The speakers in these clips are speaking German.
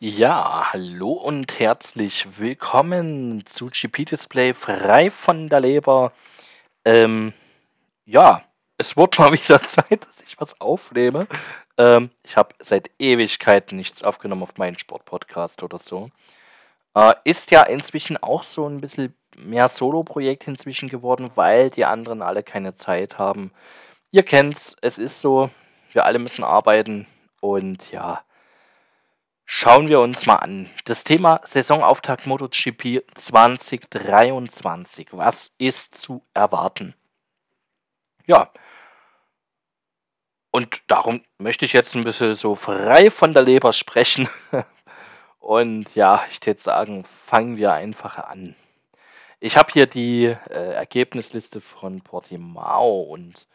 Ja, hallo und herzlich willkommen zu GP Display frei von der Leber. Ähm, ja, es wird mal wieder Zeit, dass ich was aufnehme. Ähm, ich habe seit Ewigkeiten nichts aufgenommen auf meinen Sportpodcast oder so. Äh, ist ja inzwischen auch so ein bisschen mehr Solo-Projekt inzwischen geworden, weil die anderen alle keine Zeit haben. Ihr kennt's, es ist so, wir alle müssen arbeiten und ja, schauen wir uns mal an. Das Thema Saisonauftakt MotoGP 2023. Was ist zu erwarten? Ja, und darum möchte ich jetzt ein bisschen so frei von der Leber sprechen. Und ja, ich würde sagen, fangen wir einfach an. Ich habe hier die äh, Ergebnisliste von Portimao und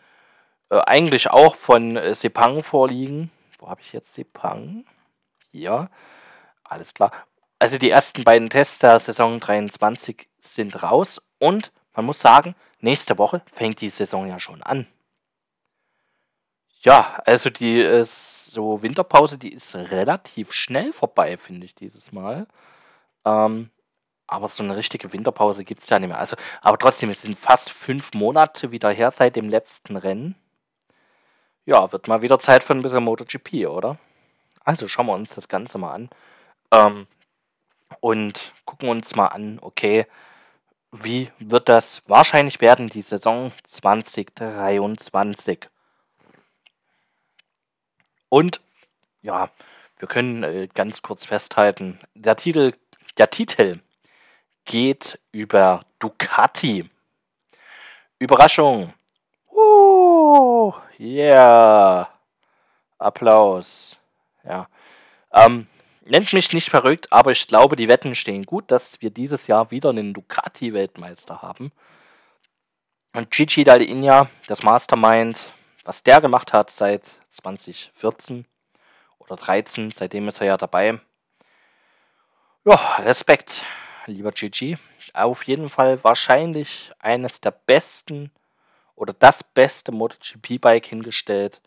äh, eigentlich auch von äh, Sepang vorliegen. Wo habe ich jetzt Sepang? Hier. Alles klar. Also die ersten beiden Tests der Saison 23 sind raus und man muss sagen, nächste Woche fängt die Saison ja schon an. Ja, also die äh, so Winterpause, die ist relativ schnell vorbei, finde ich dieses Mal. Ähm, aber so eine richtige Winterpause gibt es ja nicht mehr. Also, aber trotzdem, es sind fast fünf Monate wieder her seit dem letzten Rennen. Ja, wird mal wieder Zeit für ein bisschen MotoGP, oder? Also schauen wir uns das Ganze mal an. Ähm, und gucken uns mal an, okay, wie wird das wahrscheinlich werden, die Saison 2023. Und ja, wir können äh, ganz kurz festhalten, der Titel, der Titel geht über Ducati. Überraschung. Uh, yeah. Applaus. Ja. Ähm, nennt mich nicht verrückt, aber ich glaube, die Wetten stehen gut, dass wir dieses Jahr wieder einen Ducati-Weltmeister haben. Und Gigi Dall'Igna, das Mastermind, was der gemacht hat seit 2014 oder 13, seitdem ist er ja dabei. Ja, Respekt lieber Gigi. Auf jeden Fall wahrscheinlich eines der besten oder das beste MotoGP-Bike hingestellt,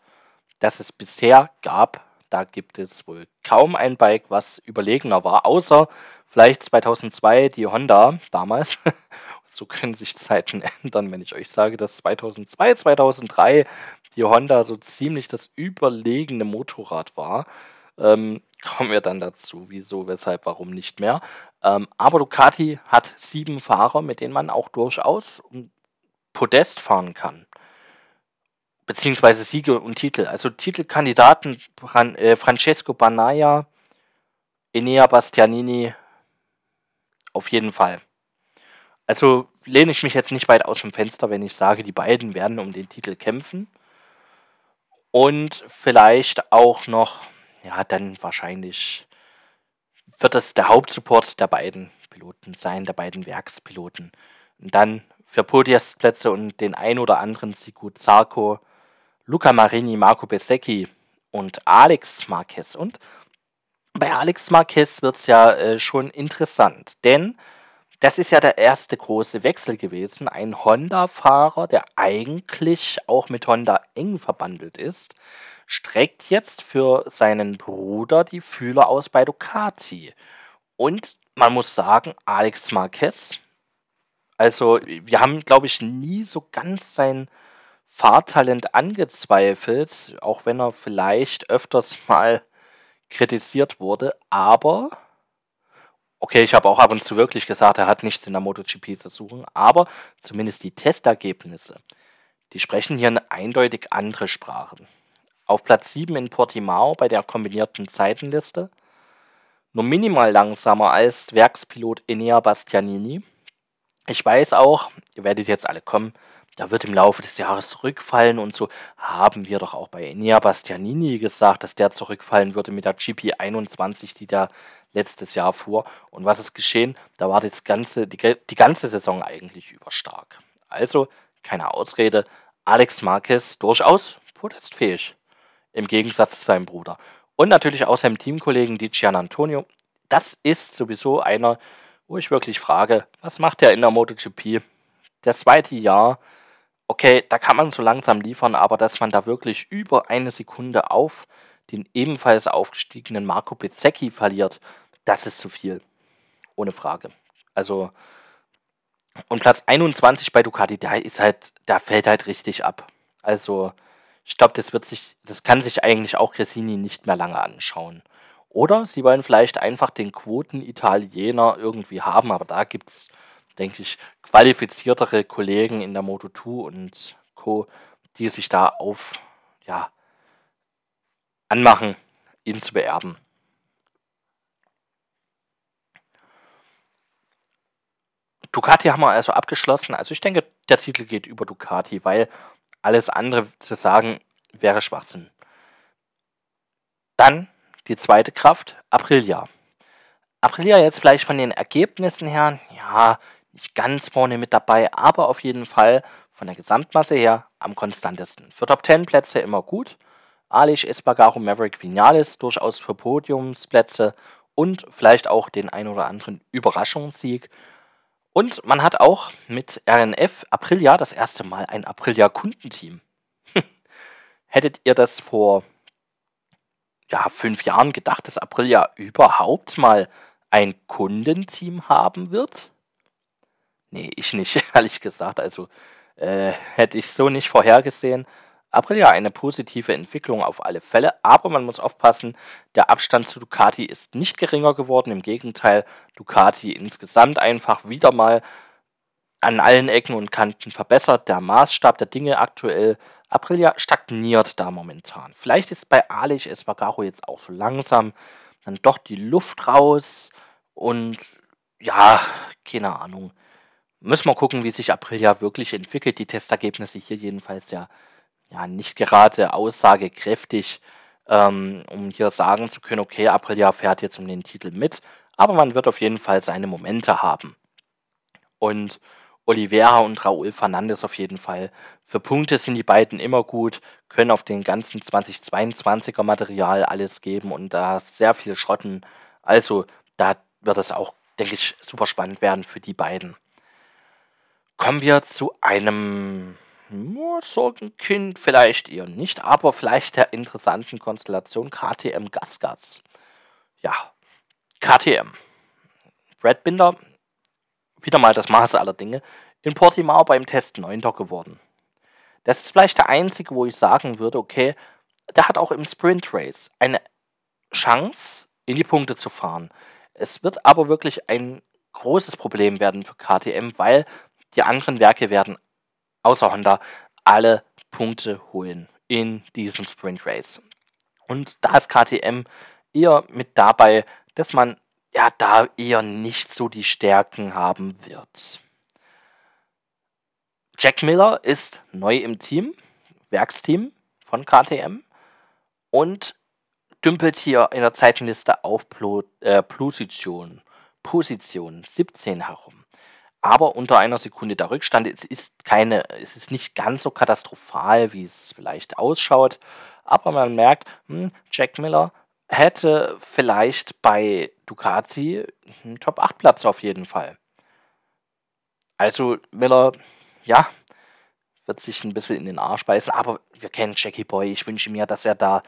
das es bisher gab. Da gibt es wohl kaum ein Bike, was überlegener war, außer vielleicht 2002 die Honda damals. so können sich Zeiten ändern, wenn ich euch sage, dass 2002, 2003 die Honda so ziemlich das überlegene Motorrad war. Ähm, kommen wir dann dazu, wieso, weshalb, warum nicht mehr. Ähm, aber Ducati hat sieben Fahrer, mit denen man auch durchaus Podest fahren kann. Beziehungsweise Siege und Titel. Also Titelkandidaten Fran äh, Francesco Banaya, Enea Bastianini, auf jeden Fall. Also lehne ich mich jetzt nicht weit aus dem Fenster, wenn ich sage, die beiden werden um den Titel kämpfen. Und vielleicht auch noch, ja, dann wahrscheinlich wird es der Hauptsupport der beiden Piloten sein, der beiden Werkspiloten. Und dann für Podiumplätze und den ein oder anderen Siku Zarco, Luca Marini, Marco Besecchi und Alex Marquez. Und bei Alex Marquez wird es ja äh, schon interessant, denn das ist ja der erste große Wechsel gewesen. Ein Honda-Fahrer, der eigentlich auch mit Honda eng verbandelt ist, streckt jetzt für seinen Bruder die Fühler aus bei Ducati. Und man muss sagen, Alex Marquez, also wir haben, glaube ich, nie so ganz sein Fahrtalent angezweifelt, auch wenn er vielleicht öfters mal kritisiert wurde, aber Okay, ich habe auch ab und zu wirklich gesagt, er hat nichts in der MotoGP zu suchen, aber zumindest die Testergebnisse, die sprechen hier eine eindeutig andere Sprache. Auf Platz 7 in Portimao bei der kombinierten Zeitenliste, nur minimal langsamer als Werkspilot Enea Bastianini. Ich weiß auch, ihr werdet jetzt alle kommen, da wird im Laufe des Jahres zurückfallen und so haben wir doch auch bei Enea Bastianini gesagt, dass der zurückfallen würde mit der GP21, die der letztes Jahr fuhr. Und was ist geschehen? Da war das ganze, die, die ganze Saison eigentlich überstark. Also keine Ausrede. Alex Marquez durchaus podestfähig. Im Gegensatz zu seinem Bruder. Und natürlich auch seinem Teamkollegen Di Antonio. Das ist sowieso einer, wo ich wirklich frage, was macht er in der MotoGP? Das zweite Jahr, okay, da kann man so langsam liefern, aber dass man da wirklich über eine Sekunde auf den ebenfalls aufgestiegenen Marco Bezzecchi verliert, das ist zu viel. Ohne Frage. Also, und Platz 21 bei Ducati, der ist halt, der fällt halt richtig ab. Also, ich glaube, das wird sich, das kann sich eigentlich auch Cressini nicht mehr lange anschauen. Oder sie wollen vielleicht einfach den Quoten-Italiener irgendwie haben, aber da gibt es, denke ich, qualifiziertere Kollegen in der Moto2 und Co., die sich da auf, ja, anmachen, ihn zu beerben. Ducati haben wir also abgeschlossen. Also ich denke, der Titel geht über Ducati, weil alles andere zu sagen wäre Schwachsinn. Dann die zweite Kraft, Aprilia. Aprilia jetzt vielleicht von den Ergebnissen her, ja, nicht ganz vorne mit dabei, aber auf jeden Fall von der Gesamtmasse her am konstantesten. Für Top 10 Plätze immer gut. Alish, Espargaro, Maverick, Vinales durchaus für Podiumsplätze und vielleicht auch den ein oder anderen Überraschungssieg. Und man hat auch mit RNF Aprilia das erste Mal ein Aprilia-Kundenteam. Hättet ihr das vor ja, fünf Jahren gedacht, dass Aprilia überhaupt mal ein Kundenteam haben wird? Nee, ich nicht, ehrlich gesagt. Also äh, hätte ich so nicht vorhergesehen. Aprilia eine positive Entwicklung auf alle Fälle, aber man muss aufpassen, der Abstand zu Ducati ist nicht geringer geworden. Im Gegenteil, Ducati insgesamt einfach wieder mal an allen Ecken und Kanten verbessert. Der Maßstab der Dinge aktuell, Aprilia stagniert da momentan. Vielleicht ist bei Alic Espargaro jetzt auch so langsam dann doch die Luft raus und ja, keine Ahnung. Müssen wir gucken, wie sich Aprilia wirklich entwickelt. Die Testergebnisse hier jedenfalls ja ja, nicht gerade aussagekräftig, ähm, um hier sagen zu können, okay, Aprilia fährt jetzt um den Titel mit, aber man wird auf jeden Fall seine Momente haben. Und Oliveira und Raúl Fernandes auf jeden Fall. Für Punkte sind die beiden immer gut, können auf den ganzen 2022er Material alles geben und da sehr viel schrotten. Also da wird es auch, denke ich, super spannend werden für die beiden. Kommen wir zu einem Sorgenkind vielleicht eher nicht, aber vielleicht der interessanten Konstellation KTM Gasgas. Ja, KTM. Brad Binder, wieder mal das Maß aller Dinge, in Portimao beim Test 9. geworden. Das ist vielleicht der einzige, wo ich sagen würde, okay, der hat auch im Sprint Race eine Chance, in die Punkte zu fahren. Es wird aber wirklich ein großes Problem werden für KTM, weil die anderen Werke werden außer Honda, alle Punkte holen in diesem Sprint Race. Und da ist KTM eher mit dabei, dass man ja da eher nicht so die Stärken haben wird. Jack Miller ist neu im Team, Werksteam von KTM und dümpelt hier in der Zeitenliste auf äh, Position, Position 17 herum aber unter einer Sekunde der Rückstand. Es ist keine, es ist nicht ganz so katastrophal, wie es vielleicht ausschaut, aber man merkt, hm, Jack Miller hätte vielleicht bei Ducati einen Top 8 Platz auf jeden Fall. Also Miller, ja, wird sich ein bisschen in den Arsch beißen, aber wir kennen Jackie Boy. Ich wünsche mir, dass er da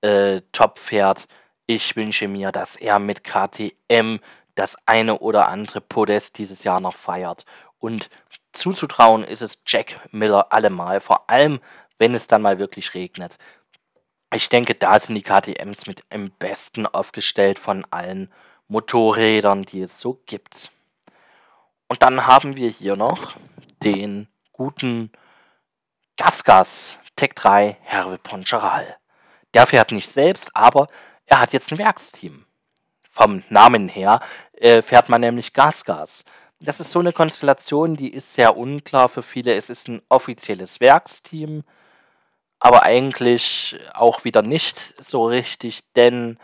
äh, top fährt. Ich wünsche mir, dass er mit KTM das eine oder andere Podest dieses Jahr noch feiert. Und zuzutrauen ist es Jack Miller allemal, vor allem wenn es dann mal wirklich regnet. Ich denke, da sind die KTMs mit am besten aufgestellt von allen Motorrädern, die es so gibt. Und dann haben wir hier noch den guten Gasgas Tech 3 Herve Poncharal. Der fährt nicht selbst, aber er hat jetzt ein Werksteam vom Namen her, äh, fährt man nämlich Gasgas. Das ist so eine Konstellation, die ist sehr unklar für viele. Es ist ein offizielles Werksteam, aber eigentlich auch wieder nicht so richtig, denn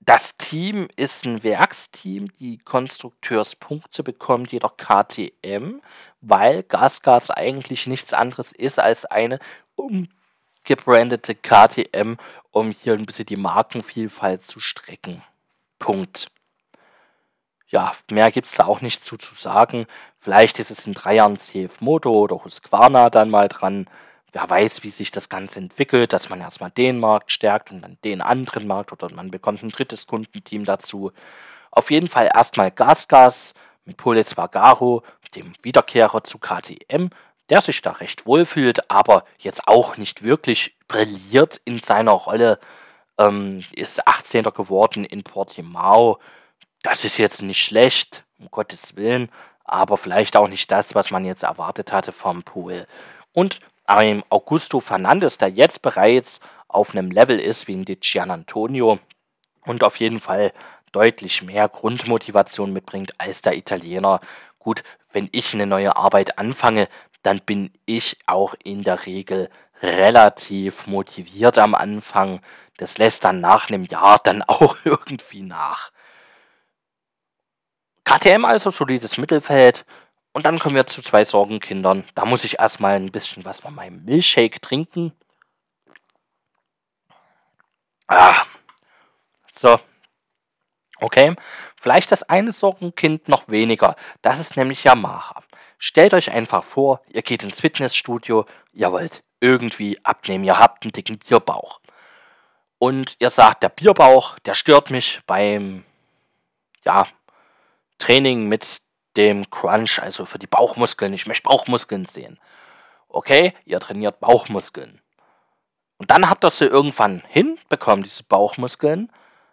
das Team ist ein Werksteam, die Konstrukteurspunkte bekommt jedoch KTM, weil Gasgas eigentlich nichts anderes ist als eine umgebrandete KTM, um hier ein bisschen die Markenvielfalt zu strecken. Punkt. Ja, mehr gibt es da auch nicht zu, zu sagen. Vielleicht ist es in drei Jahren CF Moto oder Husqvarna dann mal dran. wer weiß, wie sich das Ganze entwickelt, dass man erstmal den Markt stärkt und dann den anderen Markt oder man bekommt ein drittes Kundenteam dazu. Auf jeden Fall erstmal Gasgas mit Polis Vagaro, dem Wiederkehrer zu KTM, der sich da recht wohl fühlt, aber jetzt auch nicht wirklich brilliert in seiner Rolle. Ähm, ist 18. geworden in Portimao. Das ist jetzt nicht schlecht, um Gottes Willen, aber vielleicht auch nicht das, was man jetzt erwartet hatte vom Pool. Und ein Augusto Fernandes, der jetzt bereits auf einem Level ist wie Di Gian Antonio und auf jeden Fall deutlich mehr Grundmotivation mitbringt als der Italiener. Gut, wenn ich eine neue Arbeit anfange, dann bin ich auch in der Regel relativ motiviert am Anfang. Das lässt dann nach einem Jahr dann auch irgendwie nach. KTM also solides Mittelfeld. Und dann kommen wir zu zwei Sorgenkindern. Da muss ich erstmal ein bisschen was von meinem Milchshake trinken. Ah. So. Okay. Vielleicht das eine Sorgenkind noch weniger. Das ist nämlich Yamaha. Stellt euch einfach vor, ihr geht ins Fitnessstudio, ihr wollt irgendwie abnehmen, ihr habt einen dicken Bierbauch. Und ihr sagt, der Bierbauch, der stört mich beim ja, Training mit dem Crunch, also für die Bauchmuskeln. Ich möchte Bauchmuskeln sehen. Okay, ihr trainiert Bauchmuskeln. Und dann habt ihr sie irgendwann hinbekommen, diese Bauchmuskeln.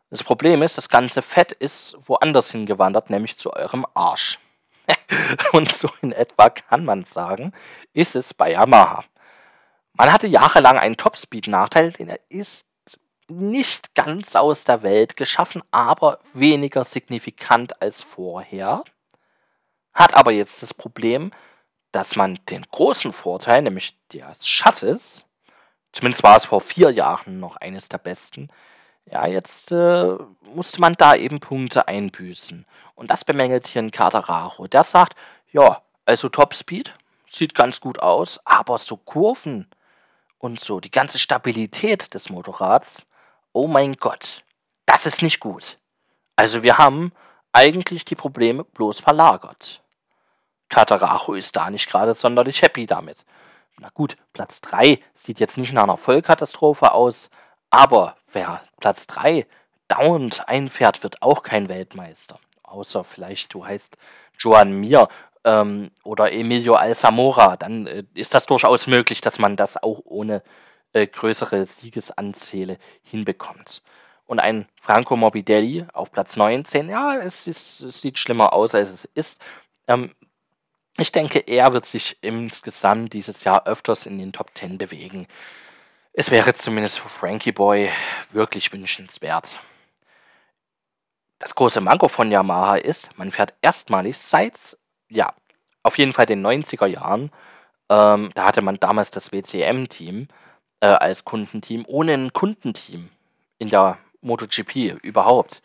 Das Problem ist, das ganze Fett ist woanders hingewandert, nämlich zu eurem Arsch. Und so in etwa kann man sagen, ist es bei Yamaha. Man hatte jahrelang einen Topspeed-Nachteil, den er ist nicht ganz aus der Welt geschaffen, aber weniger signifikant als vorher. Hat aber jetzt das Problem, dass man den großen Vorteil, nämlich des Schatzes, zumindest war es vor vier Jahren noch eines der besten, ja, jetzt äh, musste man da eben Punkte einbüßen. Und das bemängelt hier ein Katararo. Der sagt, ja, also Topspeed, sieht ganz gut aus, aber so Kurven und so die ganze Stabilität des Motorrads, oh mein Gott, das ist nicht gut. Also wir haben eigentlich die Probleme bloß verlagert. Kataracho ist da nicht gerade sonderlich happy damit. Na gut, Platz 3 sieht jetzt nicht nach einer Vollkatastrophe aus, aber wer Platz 3 dauernd einfährt, wird auch kein Weltmeister. Außer vielleicht du heißt Joan Mir ähm, oder Emilio Alzamora. Dann äh, ist das durchaus möglich, dass man das auch ohne äh, größere Siegesanzähle hinbekommt. Und ein Franco Morbidelli auf Platz 19, ja, es, ist, es sieht schlimmer aus, als es ist. Ähm, ich denke, er wird sich insgesamt dieses Jahr öfters in den Top 10 bewegen. Es wäre zumindest für Frankie Boy wirklich wünschenswert. Das große Manko von Yamaha ist, man fährt erstmalig seit, ja, auf jeden Fall den 90er Jahren, ähm, da hatte man damals das WCM-Team äh, als Kundenteam, ohne ein Kundenteam in der MotoGP überhaupt.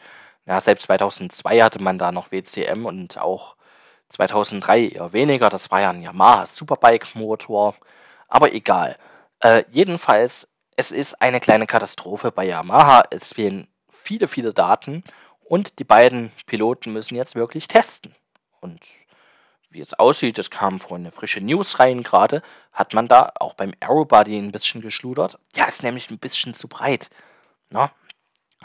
Ja, selbst 2002 hatte man da noch WCM und auch 2003 eher weniger. Das war ja ein Yamaha Superbike-Motor, aber egal. Äh, jedenfalls, es ist eine kleine Katastrophe bei Yamaha. Es fehlen viele, viele Daten und die beiden Piloten müssen jetzt wirklich testen. Und wie es aussieht, es kam vorhin eine frische News rein gerade, hat man da auch beim Aerobody ein bisschen geschludert. Ja, ist nämlich ein bisschen zu breit. Na?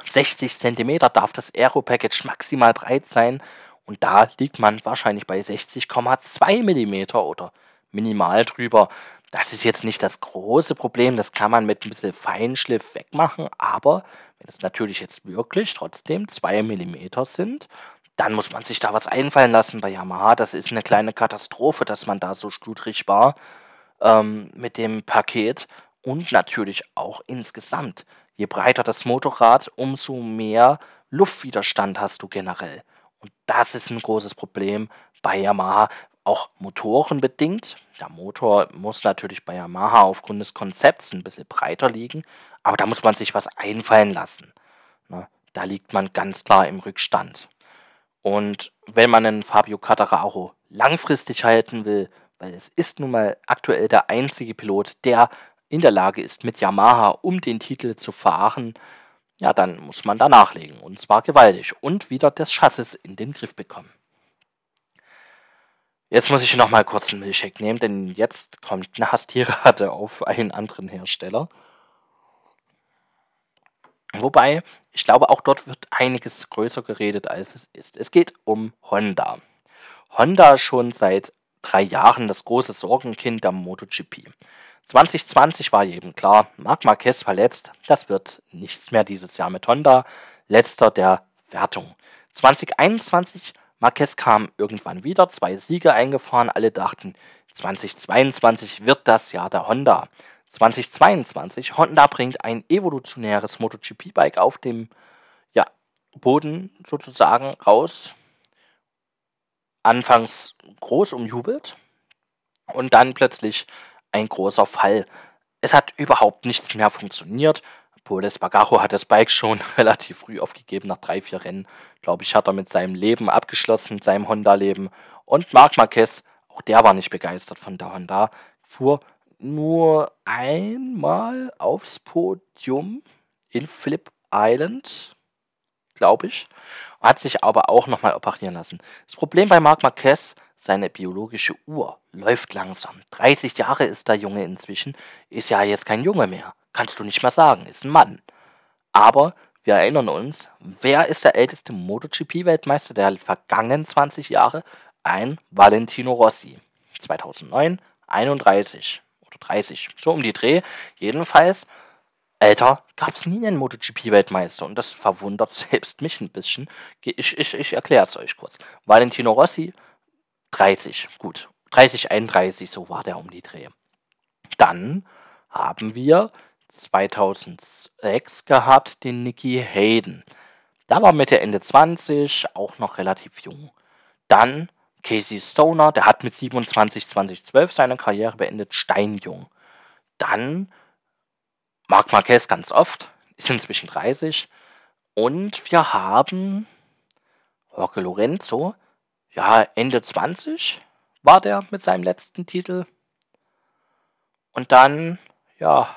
60 cm darf das Aero-Package maximal breit sein und da liegt man wahrscheinlich bei 60,2 mm oder minimal drüber. Das ist jetzt nicht das große Problem, das kann man mit ein bisschen Feinschliff wegmachen, aber wenn es natürlich jetzt wirklich trotzdem 2 mm sind, dann muss man sich da was einfallen lassen bei Yamaha. Das ist eine kleine Katastrophe, dass man da so schludrig war ähm, mit dem Paket und natürlich auch insgesamt. Je breiter das Motorrad, umso mehr Luftwiderstand hast du generell. Und das ist ein großes Problem bei Yamaha auch motorenbedingt. Der Motor muss natürlich bei Yamaha aufgrund des Konzepts ein bisschen breiter liegen, aber da muss man sich was einfallen lassen. Ne? Da liegt man ganz klar im Rückstand. Und wenn man einen Fabio Cattararo langfristig halten will, weil es ist nun mal aktuell der einzige Pilot, der in der Lage ist, mit Yamaha um den Titel zu fahren, ja, dann muss man da nachlegen. Und zwar gewaltig. Und wieder das Chassis in den Griff bekommen. Jetzt muss ich noch mal kurz einen Milchshake nehmen, denn jetzt kommt eine Hastirade auf einen anderen Hersteller. Wobei, ich glaube, auch dort wird einiges größer geredet, als es ist. Es geht um Honda. Honda schon seit drei Jahren das große Sorgenkind der MotoGP. 2020 war jedem klar, Marc Marquez verletzt, das wird nichts mehr dieses Jahr mit Honda. Letzter der Wertung. 2021, Marquez kam irgendwann wieder, zwei Siege eingefahren, alle dachten, 2022 wird das Jahr der Honda. 2022, Honda bringt ein evolutionäres MotoGP-Bike auf dem ja, Boden sozusagen raus. Anfangs groß umjubelt und dann plötzlich ein großer Fall. Es hat überhaupt nichts mehr funktioniert. Poles Bagaro hat das Bike schon relativ früh aufgegeben, nach drei, vier Rennen. Glaube ich, hat er mit seinem Leben abgeschlossen, mit seinem Honda-Leben. Und Marc Marquez, auch der war nicht begeistert von der Honda, fuhr nur einmal aufs Podium in Flip Island, glaube ich, hat sich aber auch nochmal operieren lassen. Das Problem bei Marc Marquez, seine biologische Uhr läuft langsam. 30 Jahre ist der Junge inzwischen, ist ja jetzt kein Junge mehr. Kannst du nicht mehr sagen, ist ein Mann. Aber wir erinnern uns, wer ist der älteste MotoGP-Weltmeister der vergangenen 20 Jahre? Ein Valentino Rossi. 2009 31 oder 30, so um die Dreh. Jedenfalls, älter gab es nie einen MotoGP-Weltmeister und das verwundert selbst mich ein bisschen. Ich, ich, ich erkläre es euch kurz. Valentino Rossi, 30, gut. 30, 31, so war der um die Dreh. Dann haben wir 2006 gehabt den Nicky Hayden. Der war Mitte, Ende 20, auch noch relativ jung. Dann Casey Stoner, der hat mit 27 2012 seine Karriere beendet, steinjung. Dann Marc Marquez ganz oft, ist inzwischen 30. Und wir haben Jorge Lorenzo, ja, Ende 20 war der mit seinem letzten Titel. Und dann, ja,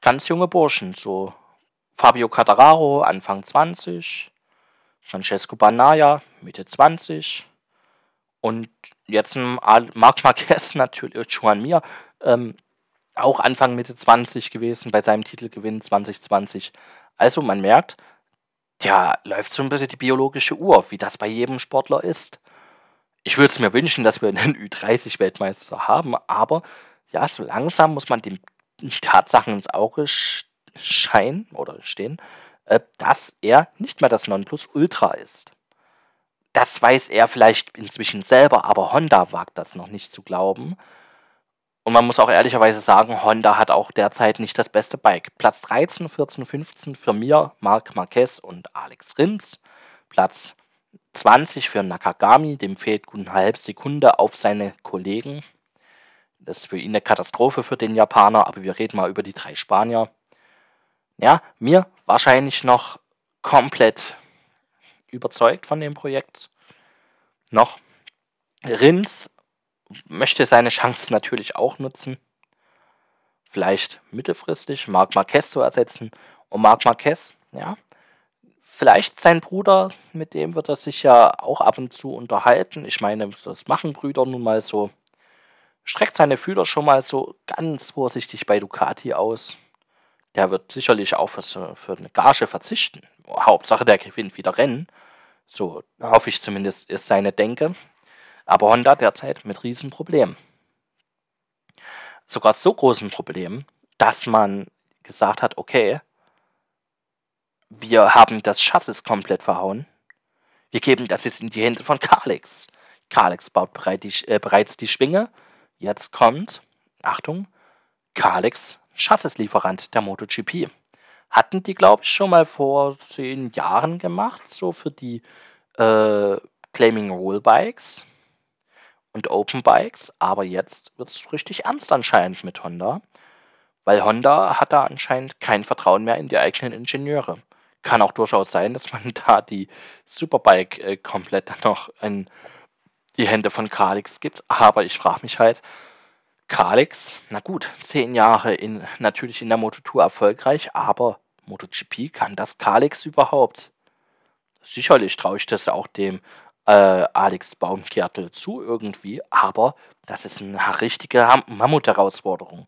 ganz junge Burschen, so Fabio Cattararo, Anfang 20, Francesco Banaya, Mitte 20, und jetzt Marc Marquez natürlich, äh, Juan Mir, ähm, auch Anfang Mitte 20 gewesen bei seinem Titelgewinn 2020. Also man merkt, ja, läuft so ein bisschen die biologische Uhr, wie das bei jedem Sportler ist. Ich würde es mir wünschen, dass wir einen Ü30-Weltmeister haben, aber ja, so langsam muss man den Tatsachen ins Auge scheinen oder stehen, äh, dass er nicht mehr das Nonplusultra ist. Das weiß er vielleicht inzwischen selber, aber Honda wagt das noch nicht zu glauben. Und man muss auch ehrlicherweise sagen, Honda hat auch derzeit nicht das beste Bike. Platz 13, 14, 15 für mir, Marc Marquez und Alex Rins. Platz 20 für Nakagami, dem fehlt gut eine halbe Sekunde auf seine Kollegen. Das ist für ihn eine Katastrophe für den Japaner, aber wir reden mal über die drei Spanier. Ja, mir wahrscheinlich noch komplett überzeugt von dem Projekt. Noch. Rins möchte seine Chance natürlich auch nutzen. Vielleicht mittelfristig Marc Marquez zu ersetzen. Und Marc Marquez, ja, vielleicht sein Bruder, mit dem wird er sich ja auch ab und zu unterhalten. Ich meine, das machen Brüder nun mal so. Streckt seine Fühler schon mal so ganz vorsichtig bei Ducati aus. Der wird sicherlich auch für, für eine Gage verzichten. Hauptsache, der gewinnt wieder Rennen. So hoffe ich zumindest, ist seine Denke. Aber Honda derzeit mit Riesenproblemen. Sogar so großen Problemen, dass man gesagt hat, okay, wir haben das Chassis komplett verhauen. Wir geben das jetzt in die Hände von Kalex. Kalex baut bereit die, äh, bereits die Schwinge. Jetzt kommt, Achtung, Kalex, Chassislieferant der MotoGP hatten die, glaube ich, schon mal vor zehn Jahren gemacht, so für die äh, Claiming Roll Bikes und Open Bikes. Aber jetzt wird es richtig ernst anscheinend mit Honda, weil Honda hat da anscheinend kein Vertrauen mehr in die eigenen Ingenieure. Kann auch durchaus sein, dass man da die Superbike äh, komplett noch in die Hände von Kalix gibt. Aber ich frage mich halt, Kalix, na gut, zehn Jahre in, natürlich in der Moto2 erfolgreich, aber MotoGP kann das Kalix überhaupt? Sicherlich traue ich das auch dem äh, Alex Baumgärtel zu irgendwie, aber das ist eine richtige Mammut-Herausforderung.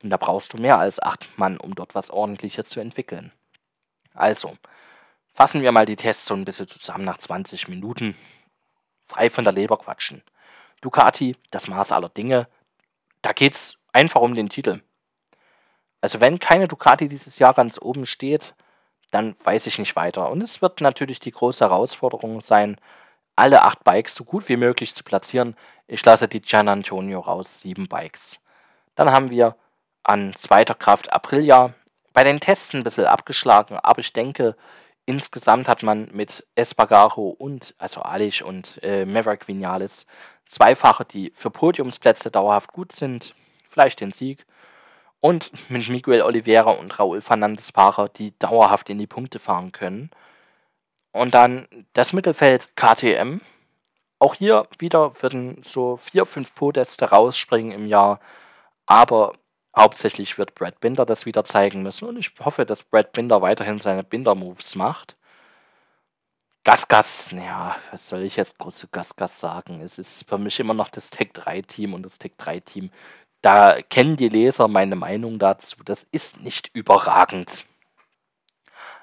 Und da brauchst du mehr als acht Mann, um dort was Ordentliches zu entwickeln. Also, fassen wir mal die Tests so ein bisschen zusammen nach 20 Minuten. Frei von der Leber quatschen. Ducati, das Maß aller Dinge. Da geht's einfach um den Titel. Also wenn keine Ducati dieses Jahr ganz oben steht, dann weiß ich nicht weiter. Und es wird natürlich die große Herausforderung sein, alle acht Bikes so gut wie möglich zu platzieren. Ich lasse die Gian Antonio raus, sieben Bikes. Dann haben wir an zweiter Kraft Aprilia. Bei den Tests ein bisschen abgeschlagen, aber ich denke, insgesamt hat man mit Espargaro und, also Alish und äh, Maverick Vinales, Zweifache, die für Podiumsplätze dauerhaft gut sind, vielleicht den Sieg. Und mit Miguel Oliveira und Raúl Fernandes Fahrer, die dauerhaft in die Punkte fahren können. Und dann das Mittelfeld KTM. Auch hier wieder würden so vier, fünf Podeste rausspringen im Jahr. Aber Hauptsächlich wird Brad Binder das wieder zeigen müssen und ich hoffe, dass Brad Binder weiterhin seine Binder-Moves macht. Gas Gas, ja, was soll ich jetzt groß zu Gas Gas sagen? Es ist für mich immer noch das Tech 3 Team und das Tech 3 Team, da kennen die Leser meine Meinung dazu. Das ist nicht überragend.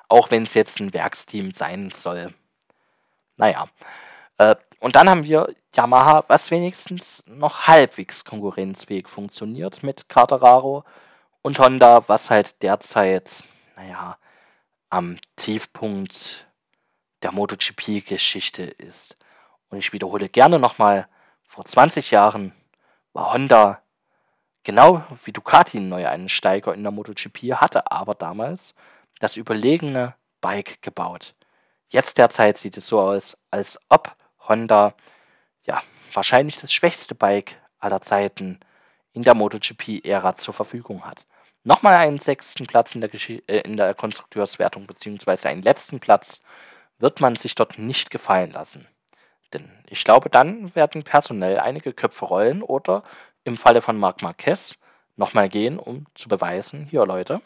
Auch wenn es jetzt ein Werksteam sein soll. Naja. Äh, und dann haben wir Yamaha, was wenigstens noch halbwegs konkurrenzfähig funktioniert mit Carteraro und Honda, was halt derzeit, naja, am Tiefpunkt der MotoGP-Geschichte ist. Und ich wiederhole gerne nochmal, vor 20 Jahren war Honda genau wie Ducati ein neuer Einsteiger in der MotoGP, hatte aber damals das überlegene Bike gebaut. Jetzt derzeit sieht es so aus, als ob Honda ja, wahrscheinlich das schwächste Bike aller Zeiten in der MotoGP-Ära zur Verfügung hat. Nochmal einen sechsten Platz in der, äh, in der Konstrukteurswertung beziehungsweise einen letzten Platz wird man sich dort nicht gefallen lassen. Denn ich glaube, dann werden personell einige Köpfe rollen oder im Falle von Marc Marquez nochmal gehen, um zu beweisen, hier Leute,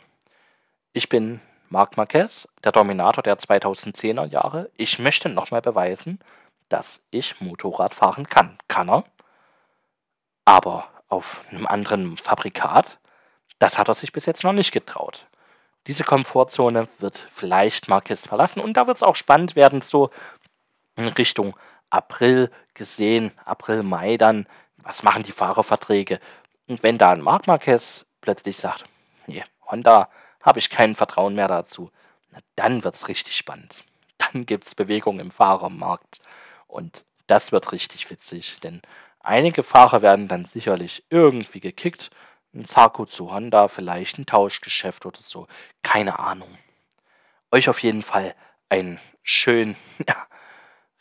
ich bin Marc Marquez, der Dominator der 2010er Jahre. Ich möchte nochmal beweisen, dass ich Motorrad fahren kann. Kann er. Aber auf einem anderen Fabrikat, das hat er sich bis jetzt noch nicht getraut. Diese Komfortzone wird vielleicht Marquez verlassen und da wird es auch spannend werden, so in Richtung April gesehen, April, Mai dann, was machen die Fahrerverträge? Und wenn da ein Marc Marquez plötzlich sagt, nee, Honda habe ich kein Vertrauen mehr dazu, na, dann wird es richtig spannend. Dann gibt es Bewegung im Fahrermarkt. Und das wird richtig witzig, denn einige Fahrer werden dann sicherlich irgendwie gekickt. Ein Zarko zu Honda, vielleicht ein Tauschgeschäft oder so. Keine Ahnung. Euch auf jeden Fall einen schönen ja,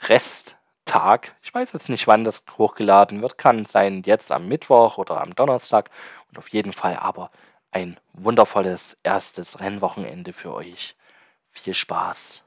Resttag. Ich weiß jetzt nicht, wann das hochgeladen wird. Kann sein jetzt am Mittwoch oder am Donnerstag. Und auf jeden Fall aber ein wundervolles erstes Rennwochenende für euch. Viel Spaß.